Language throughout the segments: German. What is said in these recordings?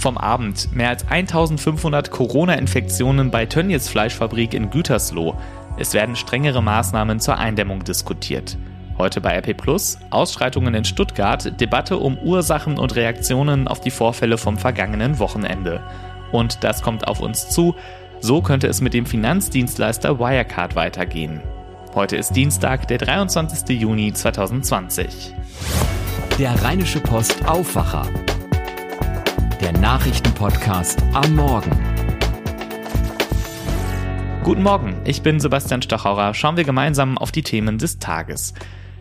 vom Abend. Mehr als 1500 Corona-Infektionen bei Tönnies Fleischfabrik in Gütersloh. Es werden strengere Maßnahmen zur Eindämmung diskutiert. Heute bei RP Plus Ausschreitungen in Stuttgart, Debatte um Ursachen und Reaktionen auf die Vorfälle vom vergangenen Wochenende. Und das kommt auf uns zu. So könnte es mit dem Finanzdienstleister Wirecard weitergehen. Heute ist Dienstag, der 23. Juni 2020. Der Rheinische Post Aufwacher. Der Nachrichtenpodcast am Morgen. Guten Morgen, ich bin Sebastian Stachauer. Schauen wir gemeinsam auf die Themen des Tages.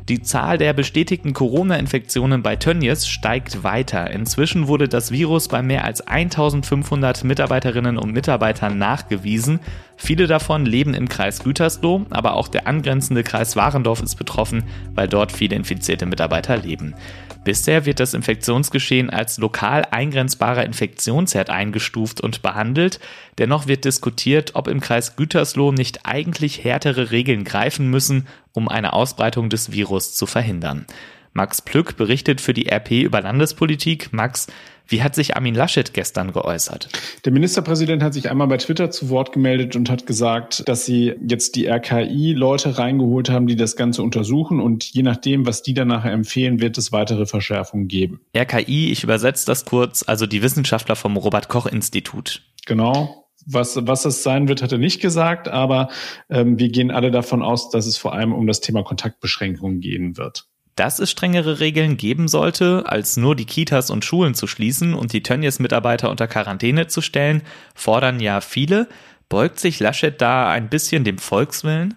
Die Zahl der bestätigten Corona-Infektionen bei Tönnies steigt weiter. Inzwischen wurde das Virus bei mehr als 1500 Mitarbeiterinnen und Mitarbeitern nachgewiesen. Viele davon leben im Kreis Gütersloh, aber auch der angrenzende Kreis Warendorf ist betroffen, weil dort viele infizierte Mitarbeiter leben. Bisher wird das Infektionsgeschehen als lokal eingrenzbarer Infektionsherd eingestuft und behandelt. Dennoch wird diskutiert, ob im Kreis Gütersloh nicht eigentlich härtere Regeln greifen müssen, um eine Ausbreitung des Virus zu verhindern. Max Plück berichtet für die RP über Landespolitik. Max, wie hat sich Armin Laschet gestern geäußert? Der Ministerpräsident hat sich einmal bei Twitter zu Wort gemeldet und hat gesagt, dass sie jetzt die RKI-Leute reingeholt haben, die das Ganze untersuchen und je nachdem, was die dann nachher empfehlen, wird es weitere Verschärfungen geben. RKI, ich übersetze das kurz, also die Wissenschaftler vom Robert Koch Institut. Genau. Was, was es sein wird, hat er nicht gesagt, aber ähm, wir gehen alle davon aus, dass es vor allem um das Thema Kontaktbeschränkungen gehen wird dass es strengere Regeln geben sollte, als nur die Kitas und Schulen zu schließen und die Tönnies-Mitarbeiter unter Quarantäne zu stellen, fordern ja viele. Beugt sich Laschet da ein bisschen dem Volkswillen?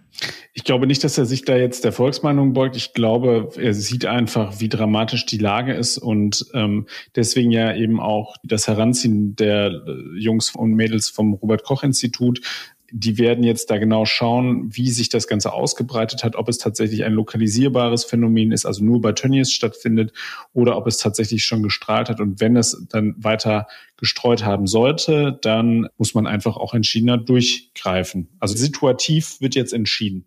Ich glaube nicht, dass er sich da jetzt der Volksmeinung beugt. Ich glaube, er sieht einfach, wie dramatisch die Lage ist und ähm, deswegen ja eben auch das Heranziehen der äh, Jungs und Mädels vom Robert Koch Institut die werden jetzt da genau schauen, wie sich das Ganze ausgebreitet hat, ob es tatsächlich ein lokalisierbares Phänomen ist, also nur bei Tönnies stattfindet, oder ob es tatsächlich schon gestrahlt hat. Und wenn es dann weiter gestreut haben sollte, dann muss man einfach auch entschiedener durchgreifen. Also situativ wird jetzt entschieden.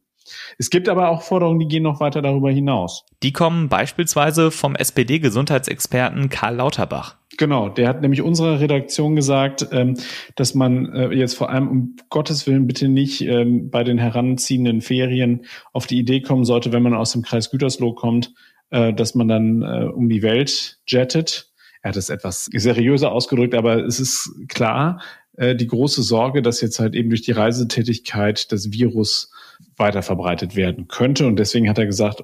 Es gibt aber auch Forderungen, die gehen noch weiter darüber hinaus. Die kommen beispielsweise vom SPD-Gesundheitsexperten Karl Lauterbach. Genau, der hat nämlich unserer Redaktion gesagt, ähm, dass man äh, jetzt vor allem um Gottes Willen bitte nicht ähm, bei den heranziehenden Ferien auf die Idee kommen sollte, wenn man aus dem Kreis Gütersloh kommt, äh, dass man dann äh, um die Welt jettet. Er hat es etwas seriöser ausgedrückt, aber es ist klar, die große Sorge, dass jetzt halt eben durch die Reisetätigkeit das Virus weiter verbreitet werden könnte. Und deswegen hat er gesagt,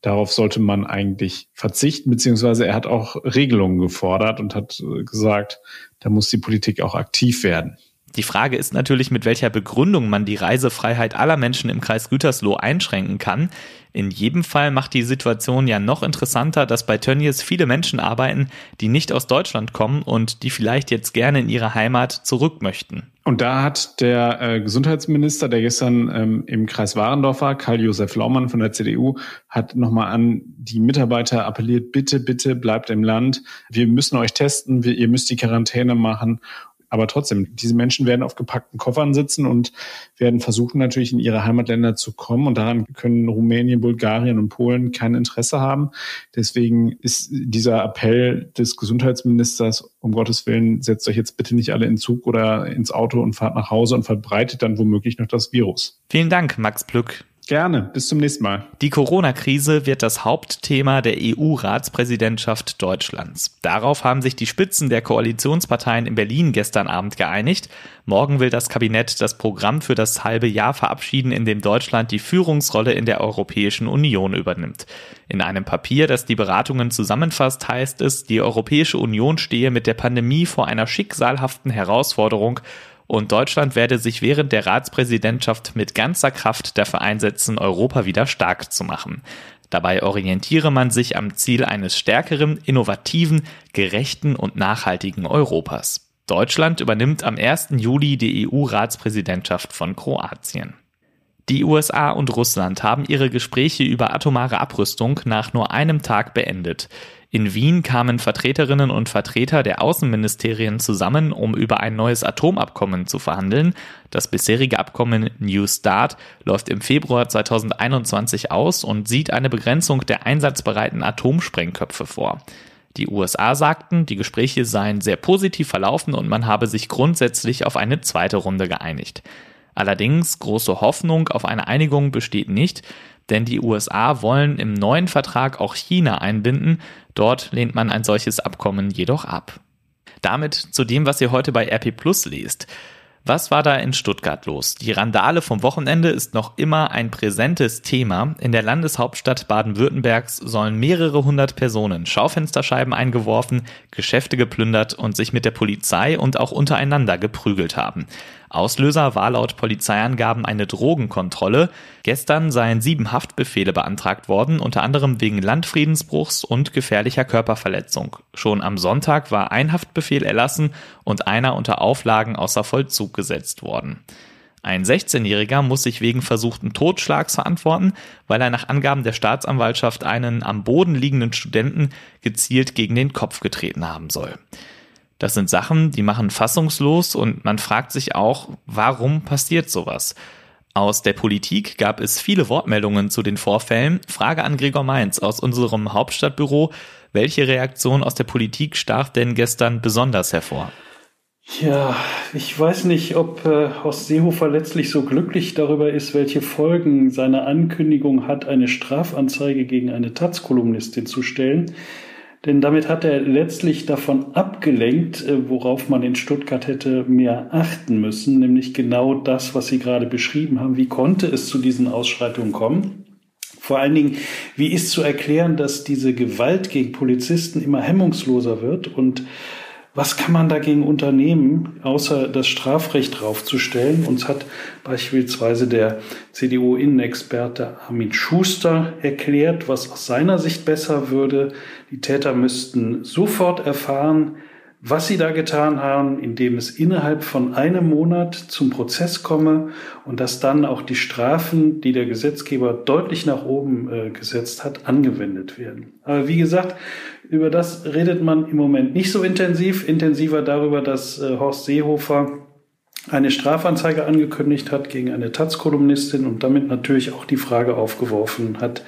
darauf sollte man eigentlich verzichten, beziehungsweise er hat auch Regelungen gefordert und hat äh, gesagt, da muss die Politik auch aktiv werden. Die Frage ist natürlich, mit welcher Begründung man die Reisefreiheit aller Menschen im Kreis Gütersloh einschränken kann. In jedem Fall macht die Situation ja noch interessanter, dass bei Tönnies viele Menschen arbeiten, die nicht aus Deutschland kommen und die vielleicht jetzt gerne in ihre Heimat zurück möchten. Und da hat der äh, Gesundheitsminister, der gestern ähm, im Kreis Warendorf war, Karl-Josef Laumann von der CDU, hat nochmal an die Mitarbeiter appelliert, bitte, bitte bleibt im Land. Wir müssen euch testen, wir, ihr müsst die Quarantäne machen aber trotzdem, diese Menschen werden auf gepackten Koffern sitzen und werden versuchen, natürlich in ihre Heimatländer zu kommen. Und daran können Rumänien, Bulgarien und Polen kein Interesse haben. Deswegen ist dieser Appell des Gesundheitsministers, um Gottes Willen, setzt euch jetzt bitte nicht alle in Zug oder ins Auto und fahrt nach Hause und verbreitet dann womöglich noch das Virus. Vielen Dank, Max Plück. Gerne, bis zum nächsten Mal. Die Corona-Krise wird das Hauptthema der EU-Ratspräsidentschaft Deutschlands. Darauf haben sich die Spitzen der Koalitionsparteien in Berlin gestern Abend geeinigt. Morgen will das Kabinett das Programm für das halbe Jahr verabschieden, in dem Deutschland die Führungsrolle in der Europäischen Union übernimmt. In einem Papier, das die Beratungen zusammenfasst, heißt es, die Europäische Union stehe mit der Pandemie vor einer schicksalhaften Herausforderung und Deutschland werde sich während der Ratspräsidentschaft mit ganzer Kraft dafür einsetzen, Europa wieder stark zu machen. Dabei orientiere man sich am Ziel eines stärkeren, innovativen, gerechten und nachhaltigen Europas. Deutschland übernimmt am 1. Juli die EU-Ratspräsidentschaft von Kroatien. Die USA und Russland haben ihre Gespräche über atomare Abrüstung nach nur einem Tag beendet. In Wien kamen Vertreterinnen und Vertreter der Außenministerien zusammen, um über ein neues Atomabkommen zu verhandeln. Das bisherige Abkommen New Start läuft im Februar 2021 aus und sieht eine Begrenzung der einsatzbereiten Atomsprengköpfe vor. Die USA sagten, die Gespräche seien sehr positiv verlaufen und man habe sich grundsätzlich auf eine zweite Runde geeinigt. Allerdings große Hoffnung auf eine Einigung besteht nicht, denn die USA wollen im neuen Vertrag auch China einbinden, dort lehnt man ein solches Abkommen jedoch ab. Damit zu dem, was ihr heute bei RP Plus lest. Was war da in Stuttgart los? Die Randale vom Wochenende ist noch immer ein präsentes Thema. In der Landeshauptstadt Baden-Württembergs sollen mehrere hundert Personen Schaufensterscheiben eingeworfen, Geschäfte geplündert und sich mit der Polizei und auch untereinander geprügelt haben. Auslöser war laut Polizeiangaben eine Drogenkontrolle. Gestern seien sieben Haftbefehle beantragt worden, unter anderem wegen Landfriedensbruchs und gefährlicher Körperverletzung. Schon am Sonntag war ein Haftbefehl erlassen und einer unter Auflagen außer Vollzug gesetzt worden. Ein 16-Jähriger muss sich wegen versuchten Totschlags verantworten, weil er nach Angaben der Staatsanwaltschaft einen am Boden liegenden Studenten gezielt gegen den Kopf getreten haben soll. Das sind Sachen, die machen fassungslos und man fragt sich auch, warum passiert sowas? Aus der Politik gab es viele Wortmeldungen zu den Vorfällen. Frage an Gregor Mainz aus unserem Hauptstadtbüro. Welche Reaktion aus der Politik stach denn gestern besonders hervor? Ja, ich weiß nicht, ob äh, Horst Seehofer letztlich so glücklich darüber ist, welche Folgen seine Ankündigung hat, eine Strafanzeige gegen eine Taz-Kolumnistin zu stellen. Denn damit hat er letztlich davon abgelenkt, äh, worauf man in Stuttgart hätte mehr achten müssen, nämlich genau das, was Sie gerade beschrieben haben. Wie konnte es zu diesen Ausschreitungen kommen? Vor allen Dingen, wie ist zu erklären, dass diese Gewalt gegen Polizisten immer hemmungsloser wird und was kann man dagegen unternehmen, außer das Strafrecht draufzustellen? Uns hat beispielsweise der CDU-Innenexperte Armin Schuster erklärt, was aus seiner Sicht besser würde. Die Täter müssten sofort erfahren, was sie da getan haben, indem es innerhalb von einem Monat zum Prozess komme und dass dann auch die Strafen, die der Gesetzgeber deutlich nach oben äh, gesetzt hat, angewendet werden. Aber wie gesagt, über das redet man im Moment nicht so intensiv, intensiver darüber, dass äh, Horst Seehofer eine Strafanzeige angekündigt hat gegen eine Taz-Kolumnistin und damit natürlich auch die Frage aufgeworfen hat,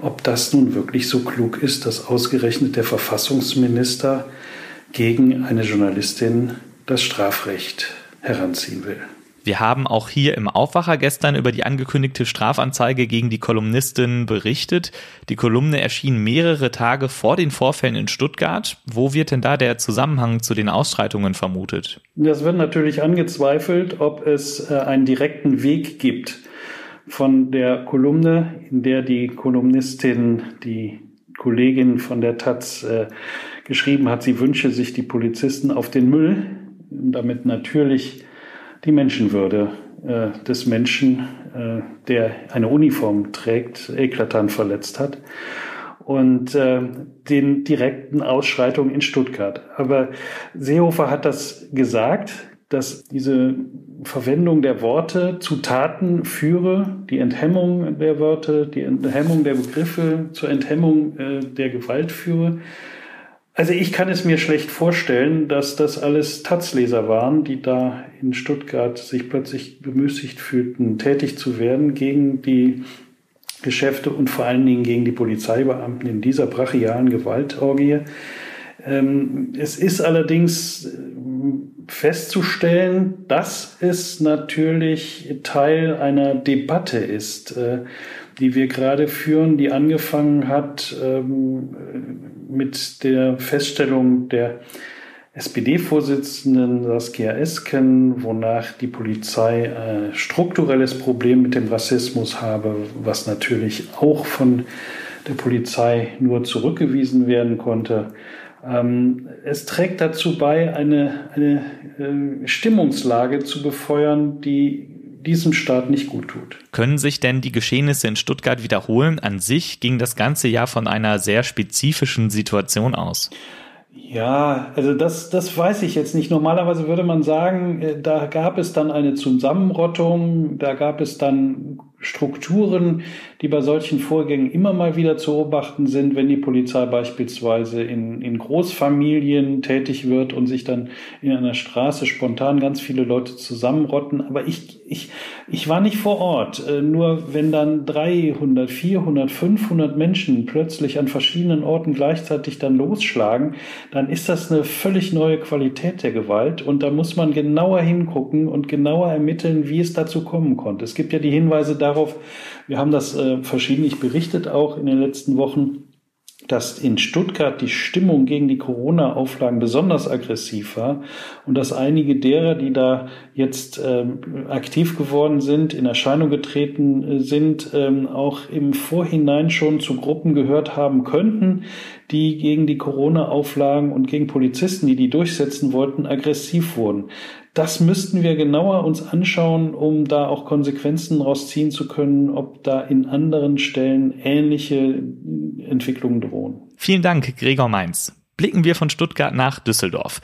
ob das nun wirklich so klug ist, dass ausgerechnet der Verfassungsminister gegen eine Journalistin das Strafrecht heranziehen will. Wir haben auch hier im Aufwacher gestern über die angekündigte Strafanzeige gegen die Kolumnistin berichtet. Die Kolumne erschien mehrere Tage vor den Vorfällen in Stuttgart. Wo wird denn da der Zusammenhang zu den Ausschreitungen vermutet? Das wird natürlich angezweifelt, ob es äh, einen direkten Weg gibt von der Kolumne, in der die Kolumnistin, die Kollegin von der Taz äh, geschrieben hat, sie wünsche sich die Polizisten auf den Müll, damit natürlich die Menschenwürde äh, des Menschen, äh, der eine Uniform trägt, eklatant verletzt hat. Und äh, den direkten Ausschreitungen in Stuttgart. Aber Seehofer hat das gesagt, dass diese Verwendung der Worte zu Taten führe, die Enthemmung der Worte, die Enthemmung der Begriffe zur Enthemmung äh, der Gewalt führe. Also ich kann es mir schlecht vorstellen, dass das alles Taz-Leser waren, die da in Stuttgart sich plötzlich bemüßigt fühlten, tätig zu werden gegen die Geschäfte und vor allen Dingen gegen die Polizeibeamten in dieser brachialen Gewaltorgie. Ähm, es ist allerdings festzustellen, dass es natürlich Teil einer Debatte ist, äh, die wir gerade führen, die angefangen hat ähm, mit der Feststellung der SPD-Vorsitzenden Saskia Esken, wonach die Polizei ein strukturelles Problem mit dem Rassismus habe, was natürlich auch von der Polizei nur zurückgewiesen werden konnte. Ähm, es trägt dazu bei, eine, eine äh, Stimmungslage zu befeuern, die diesem Staat nicht gut tut. Können sich denn die Geschehnisse in Stuttgart wiederholen? An sich ging das ganze Jahr von einer sehr spezifischen Situation aus. Ja, also das, das weiß ich jetzt nicht. Normalerweise würde man sagen, äh, da gab es dann eine Zusammenrottung, da gab es dann Strukturen, die bei solchen Vorgängen immer mal wieder zu beobachten sind, wenn die Polizei beispielsweise in, in Großfamilien tätig wird und sich dann in einer Straße spontan ganz viele Leute zusammenrotten. Aber ich, ich, ich war nicht vor Ort. Äh, nur wenn dann 300, 400, 500 Menschen plötzlich an verschiedenen Orten gleichzeitig dann losschlagen, dann ist das eine völlig neue Qualität der Gewalt. Und da muss man genauer hingucken und genauer ermitteln, wie es dazu kommen konnte. Es gibt ja die Hinweise darauf, wir haben das äh, verschiedentlich berichtet auch in den letzten Wochen, dass in Stuttgart die Stimmung gegen die Corona-Auflagen besonders aggressiv war und dass einige derer, die da jetzt ähm, aktiv geworden sind, in Erscheinung getreten äh, sind, ähm, auch im Vorhinein schon zu Gruppen gehört haben könnten, die gegen die Corona-Auflagen und gegen Polizisten, die die durchsetzen wollten, aggressiv wurden das müssten wir genauer uns anschauen, um da auch Konsequenzen rausziehen zu können, ob da in anderen Stellen ähnliche Entwicklungen drohen. Vielen Dank, Gregor Mainz. Blicken wir von Stuttgart nach Düsseldorf.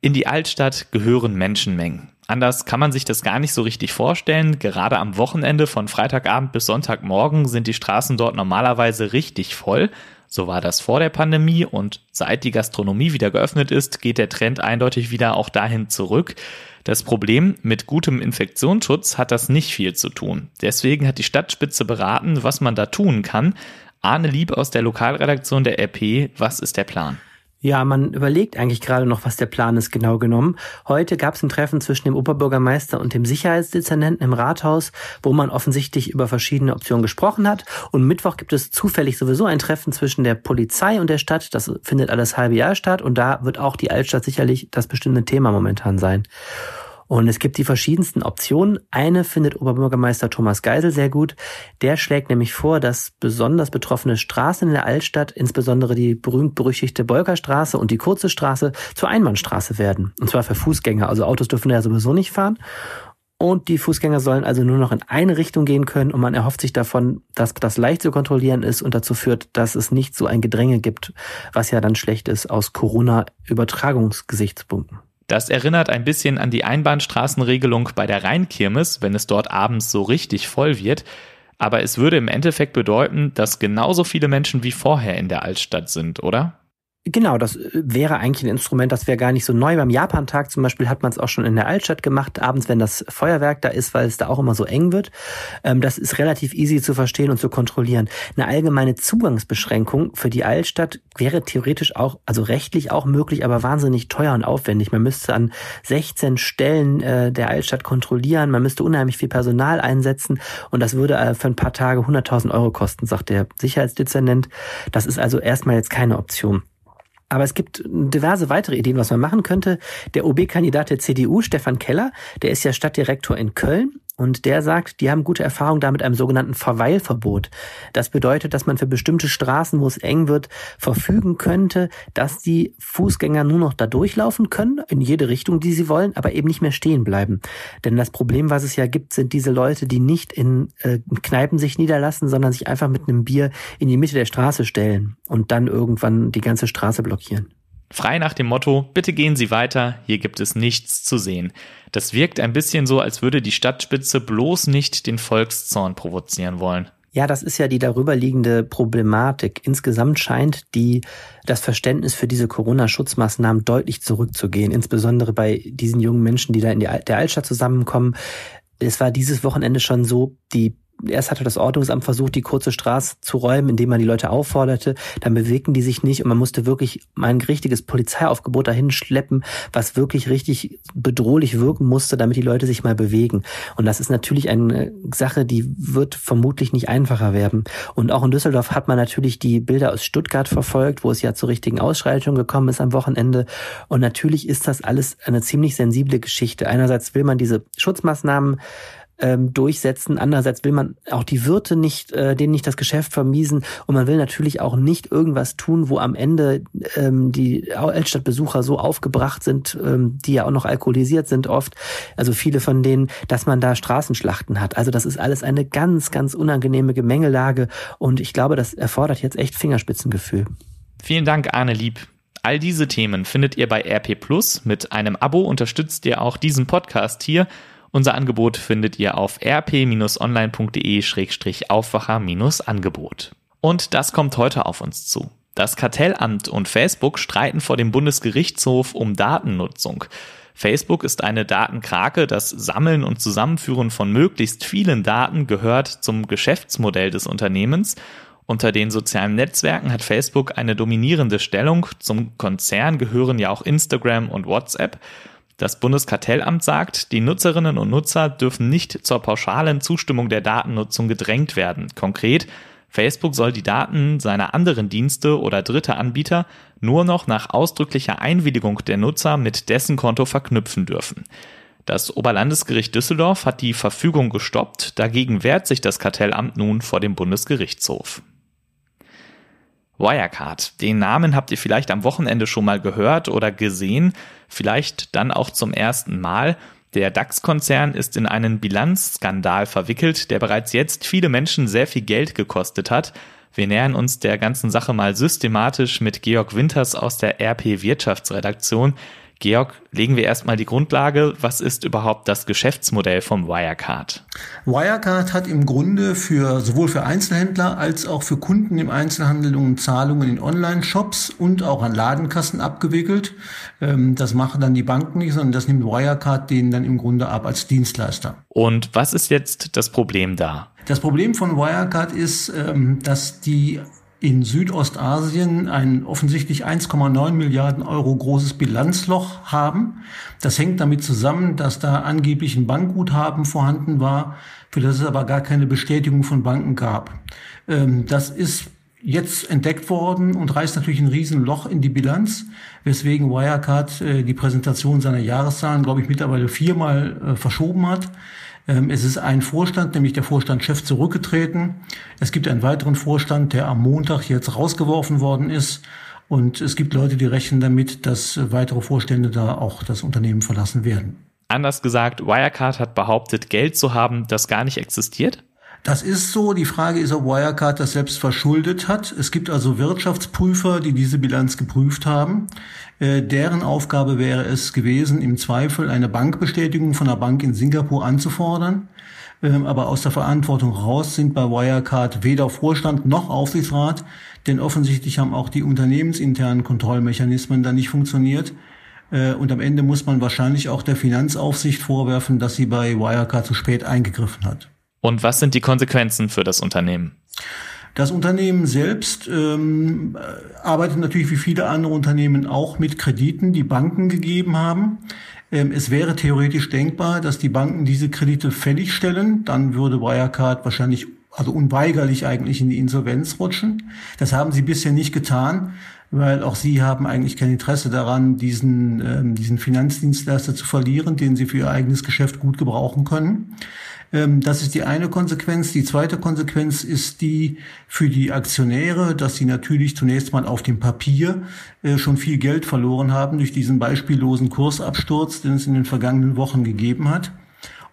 In die Altstadt gehören Menschenmengen. Anders kann man sich das gar nicht so richtig vorstellen. Gerade am Wochenende von Freitagabend bis Sonntagmorgen sind die Straßen dort normalerweise richtig voll. So war das vor der Pandemie und seit die Gastronomie wieder geöffnet ist, geht der Trend eindeutig wieder auch dahin zurück. Das Problem, mit gutem Infektionsschutz hat das nicht viel zu tun. Deswegen hat die Stadtspitze beraten, was man da tun kann. Arne Lieb aus der Lokalredaktion der RP, was ist der Plan? Ja, man überlegt eigentlich gerade noch, was der Plan ist, genau genommen. Heute gab es ein Treffen zwischen dem Oberbürgermeister und dem Sicherheitsdezernenten im Rathaus, wo man offensichtlich über verschiedene Optionen gesprochen hat. Und Mittwoch gibt es zufällig sowieso ein Treffen zwischen der Polizei und der Stadt. Das findet alles halbe Jahr statt. Und da wird auch die Altstadt sicherlich das bestimmte Thema momentan sein. Und es gibt die verschiedensten Optionen. Eine findet Oberbürgermeister Thomas Geisel sehr gut. Der schlägt nämlich vor, dass besonders betroffene Straßen in der Altstadt, insbesondere die berühmt-berüchtigte Bolkerstraße und die kurze Straße, zur Einbahnstraße werden. Und zwar für Fußgänger. Also Autos dürfen ja sowieso nicht fahren. Und die Fußgänger sollen also nur noch in eine Richtung gehen können und man erhofft sich davon, dass das leicht zu kontrollieren ist und dazu führt, dass es nicht so ein Gedränge gibt, was ja dann schlecht ist aus Corona-Übertragungsgesichtspunkten. Das erinnert ein bisschen an die Einbahnstraßenregelung bei der Rheinkirmes, wenn es dort abends so richtig voll wird. Aber es würde im Endeffekt bedeuten, dass genauso viele Menschen wie vorher in der Altstadt sind, oder? Genau, das äh, wäre eigentlich ein Instrument, das wäre gar nicht so neu. Beim Japantag zum Beispiel hat man es auch schon in der Altstadt gemacht, abends, wenn das Feuerwerk da ist, weil es da auch immer so eng wird. Ähm, das ist relativ easy zu verstehen und zu kontrollieren. Eine allgemeine Zugangsbeschränkung für die Altstadt wäre theoretisch auch, also rechtlich auch möglich, aber wahnsinnig teuer und aufwendig. Man müsste an 16 Stellen äh, der Altstadt kontrollieren, man müsste unheimlich viel Personal einsetzen und das würde äh, für ein paar Tage 100.000 Euro kosten, sagt der Sicherheitsdezernent. Das ist also erstmal jetzt keine Option. Aber es gibt diverse weitere Ideen, was man machen könnte. Der OB-Kandidat der CDU, Stefan Keller, der ist ja Stadtdirektor in Köln und der sagt, die haben gute Erfahrung da mit einem sogenannten Verweilverbot. Das bedeutet, dass man für bestimmte Straßen, wo es eng wird, verfügen könnte, dass die Fußgänger nur noch da durchlaufen können, in jede Richtung, die sie wollen, aber eben nicht mehr stehen bleiben. Denn das Problem, was es ja gibt, sind diese Leute, die nicht in äh, Kneipen sich niederlassen, sondern sich einfach mit einem Bier in die Mitte der Straße stellen und dann irgendwann die ganze Straße blockieren. Frei nach dem Motto, bitte gehen Sie weiter, hier gibt es nichts zu sehen. Das wirkt ein bisschen so, als würde die Stadtspitze bloß nicht den Volkszorn provozieren wollen. Ja, das ist ja die darüberliegende Problematik. Insgesamt scheint die, das Verständnis für diese Corona-Schutzmaßnahmen deutlich zurückzugehen, insbesondere bei diesen jungen Menschen, die da in die, der Altstadt zusammenkommen. Es war dieses Wochenende schon so, die erst hatte das Ordnungsamt versucht, die kurze Straße zu räumen, indem man die Leute aufforderte. Dann bewegten die sich nicht und man musste wirklich ein richtiges Polizeiaufgebot dahin schleppen, was wirklich richtig bedrohlich wirken musste, damit die Leute sich mal bewegen. Und das ist natürlich eine Sache, die wird vermutlich nicht einfacher werden. Und auch in Düsseldorf hat man natürlich die Bilder aus Stuttgart verfolgt, wo es ja zu richtigen Ausschreitungen gekommen ist am Wochenende. Und natürlich ist das alles eine ziemlich sensible Geschichte. Einerseits will man diese Schutzmaßnahmen ähm, durchsetzen. Andererseits will man auch die Wirte nicht, äh, denen nicht das Geschäft vermiesen und man will natürlich auch nicht irgendwas tun, wo am Ende ähm, die Altstadtbesucher so aufgebracht sind, ähm, die ja auch noch alkoholisiert sind oft, also viele von denen, dass man da Straßenschlachten hat. Also das ist alles eine ganz, ganz unangenehme Gemengelage und ich glaube, das erfordert jetzt echt Fingerspitzengefühl. Vielen Dank, Arne Lieb. All diese Themen findet ihr bei RP Plus. Mit einem Abo unterstützt ihr auch diesen Podcast hier Unser Angebot findet ihr auf rp-online.de-aufwacher-angebot. Und das kommt heute auf uns zu. Das Kartellamt und Facebook streiten vor dem Bundesgerichtshof um Datennutzung. Facebook ist eine Datenkrake, das Sammeln und Zusammenführen von möglichst vielen Daten gehört zum Geschäftsmodell des Unternehmens. Unter den sozialen Netzwerken hat Facebook eine dominierende Stellung. Zum Konzern gehören ja auch Instagram und WhatsApp. Das Bundeskartellamt sagt, die Nutzerinnen und Nutzer dürfen nicht zur pauschalen Zustimmung der Datennutzung gedrängt werden. Konkret, Facebook soll die Daten seiner anderen Dienste oder dritter Anbieter nur noch nach ausdrücklicher Einwilligung der Nutzer mit dessen Konto verknüpfen dürfen. Das Oberlandesgericht Düsseldorf hat die Verfügung gestoppt, dagegen wehrt sich das Kartellamt nun vor dem Bundesgerichtshof. Wirecard. Den Namen habt ihr vielleicht am Wochenende schon mal gehört oder gesehen, vielleicht dann auch zum ersten Mal. Der DAX-Konzern ist in einen Bilanzskandal verwickelt, der bereits jetzt viele Menschen sehr viel Geld gekostet hat. Wir nähern uns der ganzen Sache mal systematisch mit Georg Winters aus der RP Wirtschaftsredaktion. Georg, legen wir erstmal die Grundlage. Was ist überhaupt das Geschäftsmodell vom Wirecard? Wirecard hat im Grunde für sowohl für Einzelhändler als auch für Kunden im Einzelhandel und Zahlungen in Online-Shops und auch an Ladenkassen abgewickelt. Ähm, das machen dann die Banken nicht, sondern das nimmt Wirecard denen dann im Grunde ab als Dienstleister. Und was ist jetzt das Problem da? Das Problem von Wirecard ist, ähm, dass die in Südostasien ein offensichtlich 1,9 Milliarden Euro großes Bilanzloch haben. Das hängt damit zusammen, dass da angeblich ein Bankguthaben vorhanden war, für das es aber gar keine Bestätigung von Banken gab. Ähm, das ist jetzt entdeckt worden und reißt natürlich ein Riesenloch in die Bilanz, weswegen Wirecard äh, die Präsentation seiner Jahreszahlen, glaube ich, mittlerweile viermal äh, verschoben hat. Ähm, es ist ein Vorstand, nämlich der Vorstandschef, zurückgetreten. Es gibt einen weiteren Vorstand, der am Montag jetzt rausgeworfen worden ist. Und es gibt Leute, die rechnen damit, dass weitere Vorstände da auch das Unternehmen verlassen werden. Anders gesagt, Wirecard hat behauptet, Geld zu haben, das gar nicht existiert? Das ist so. Die Frage ist, ob Wirecard das selbst verschuldet hat. Es gibt also Wirtschaftsprüfer, die diese Bilanz geprüft haben. Äh, deren Aufgabe wäre es gewesen, im Zweifel eine Bankbestätigung von einer Bank in Singapur anzufordern. Ähm, aber aus der Verantwortung raus sind bei Wirecard weder Vorstand noch Aufsichtsrat, denn offensichtlich haben auch die unternehmensinternen Kontrollmechanismen da nicht funktioniert. Äh, und am Ende muss man wahrscheinlich auch der Finanzaufsicht vorwerfen, dass sie bei Wirecard zu spät eingegriffen hat. Und was sind die Konsequenzen für das Unternehmen? Das Unternehmen selbst ähm, arbeitet natürlich wie viele andere Unternehmen auch mit Krediten, die Banken gegeben haben. Ähm, es wäre theoretisch denkbar, dass die Banken diese Kredite fällig stellen. Dann würde Wirecard wahrscheinlich, also unweigerlich eigentlich in die Insolvenz rutschen. Das haben sie bisher nicht getan, weil auch sie haben eigentlich kein Interesse daran, diesen, ähm, diesen Finanzdienstleister zu verlieren, den sie für ihr eigenes Geschäft gut gebrauchen können. Ähm, das ist die eine Konsequenz. Die zweite Konsequenz ist die für die Aktionäre, dass sie natürlich zunächst mal auf dem Papier äh, schon viel Geld verloren haben durch diesen beispiellosen Kursabsturz, den es in den vergangenen Wochen gegeben hat.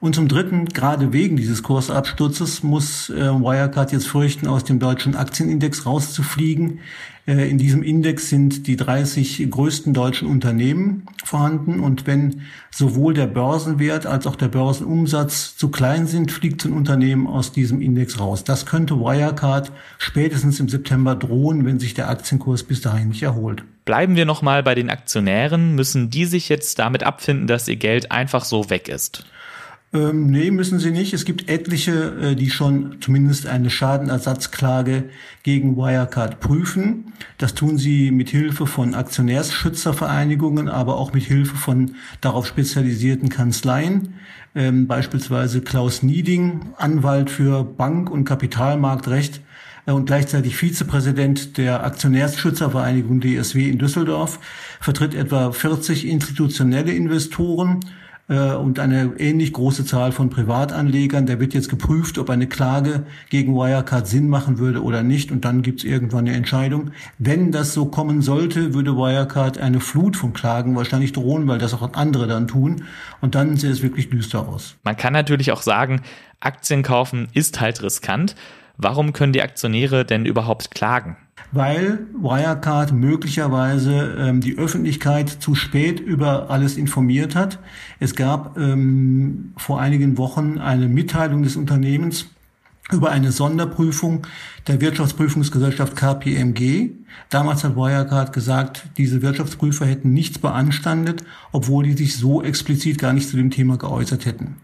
Und zum Dritten, gerade wegen dieses Kursabsturzes muss äh, Wirecard jetzt fürchten, aus dem deutschen Aktienindex rauszufliegen. Äh, in diesem Index sind die 30 größten deutschen Unternehmen vorhanden. Und wenn sowohl der Börsenwert als auch der Börsenumsatz zu klein sind, fliegt ein Unternehmen aus diesem Index raus. Das könnte Wirecard spätestens im September drohen, wenn sich der Aktienkurs bis dahin nicht erholt. Bleiben wir nochmal bei den Aktionären. Müssen die sich jetzt damit abfinden, dass ihr Geld einfach so weg ist? Ähm, nee, müssen sie nicht. Es gibt etliche, äh, die schon zumindest eine Schadenersatzklage gegen Wirecard prüfen. Das tun sie mit Hilfe von Aktionärsschützervereinigungen, aber auch mit Hilfe von darauf spezialisierten Kanzleien. Ähm, beispielsweise Klaus Nieding, Anwalt für Bank- und Kapitalmarktrecht äh, und gleichzeitig Vizepräsident der Aktionärsschützervereinigung DSW in Düsseldorf, vertritt etwa 40 institutionelle Investoren äh, und eine ähnlich große Zahl von Privatanlegern. Der wird jetzt geprüft, ob eine Klage gegen Wirecard Sinn machen würde oder nicht. Und dann gibt es irgendwann eine Entscheidung. Wenn das so kommen sollte, würde Wirecard eine Flut von Klagen wahrscheinlich drohen, weil das auch andere dann tun. Und dann sieht es wirklich düster aus. Man kann natürlich auch sagen, Aktien kaufen ist halt riskant. Warum können die Aktionäre denn überhaupt klagen? Weil Wirecard möglicherweise ähm, die Öffentlichkeit zu spät über alles informiert hat. Es gab ähm, vor einigen Wochen eine Mitteilung des Unternehmens, über eine Sonderprüfung der Wirtschaftsprüfungsgesellschaft KPMG. Damals hat Wirecard gesagt, diese Wirtschaftsprüfer hätten nichts beanstandet, obwohl die sich so explizit gar nicht zu dem Thema geäußert hätten.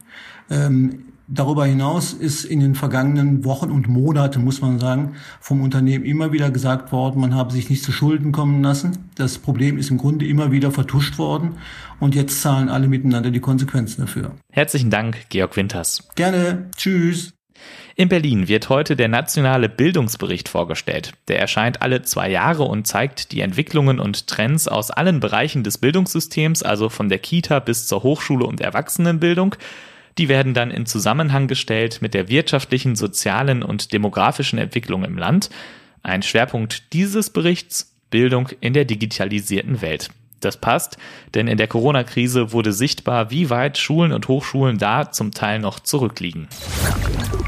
Ähm, darüber hinaus ist in den vergangenen Wochen und Monaten, muss man sagen, vom Unternehmen immer wieder gesagt worden, man habe sich nicht zu Schulden kommen lassen. Das Problem ist im Grunde immer wieder vertuscht worden und jetzt zahlen alle miteinander die Konsequenzen dafür. Herzlichen Dank, Georg Winters. Gerne. Tschüss. In Berlin wird heute der nationale Bildungsbericht vorgestellt. Der erscheint alle zwei Jahre und zeigt die Entwicklungen und Trends aus allen Bereichen des Bildungssystems, also von der Kita bis zur Hochschule und Erwachsenenbildung. Die werden dann in Zusammenhang gestellt mit der wirtschaftlichen, sozialen und demografischen Entwicklung im Land. Ein Schwerpunkt dieses Berichts Bildung in der digitalisierten Welt. Das passt, denn in der Corona-Krise wurde sichtbar, wie weit Schulen und Hochschulen da zum Teil noch zurückliegen.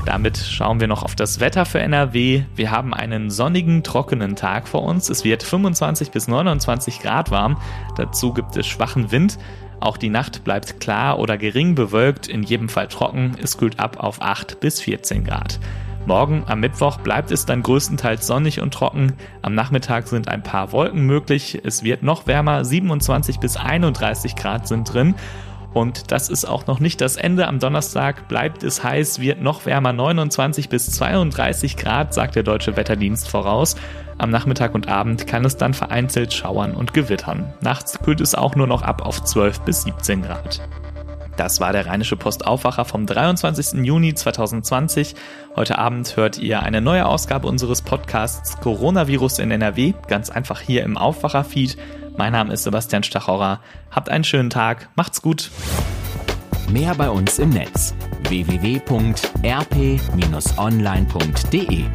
Damit schauen wir noch auf das Wetter für NRW. Wir haben einen sonnigen, trockenen Tag vor uns. Es wird 25 bis 29 Grad warm. Dazu gibt es schwachen Wind. Auch die Nacht bleibt klar oder gering bewölkt, in jedem Fall trocken. Es kühlt ab auf 8 bis 14 Grad. Morgen am Mittwoch bleibt es dann größtenteils sonnig und trocken. Am Nachmittag sind ein paar Wolken möglich. Es wird noch wärmer, 27 bis 31 Grad sind drin. Und das ist auch noch nicht das Ende. Am Donnerstag bleibt es heiß, wird noch wärmer, 29 bis 32 Grad, sagt der Deutsche Wetterdienst voraus. Am Nachmittag und Abend kann es dann vereinzelt schauern und gewittern. Nachts kühlt es auch nur noch ab auf 12 bis 17 Grad. Das war der Rheinische Post Aufwacher vom 23. Juni 2020. Heute Abend hört ihr eine neue Ausgabe unseres Podcasts Coronavirus in NRW, ganz einfach hier im Aufwacher-Feed. Mein Name ist Sebastian Stachorra. Habt einen schönen Tag, macht's gut. Mehr bei uns im Netz www.rp-online.de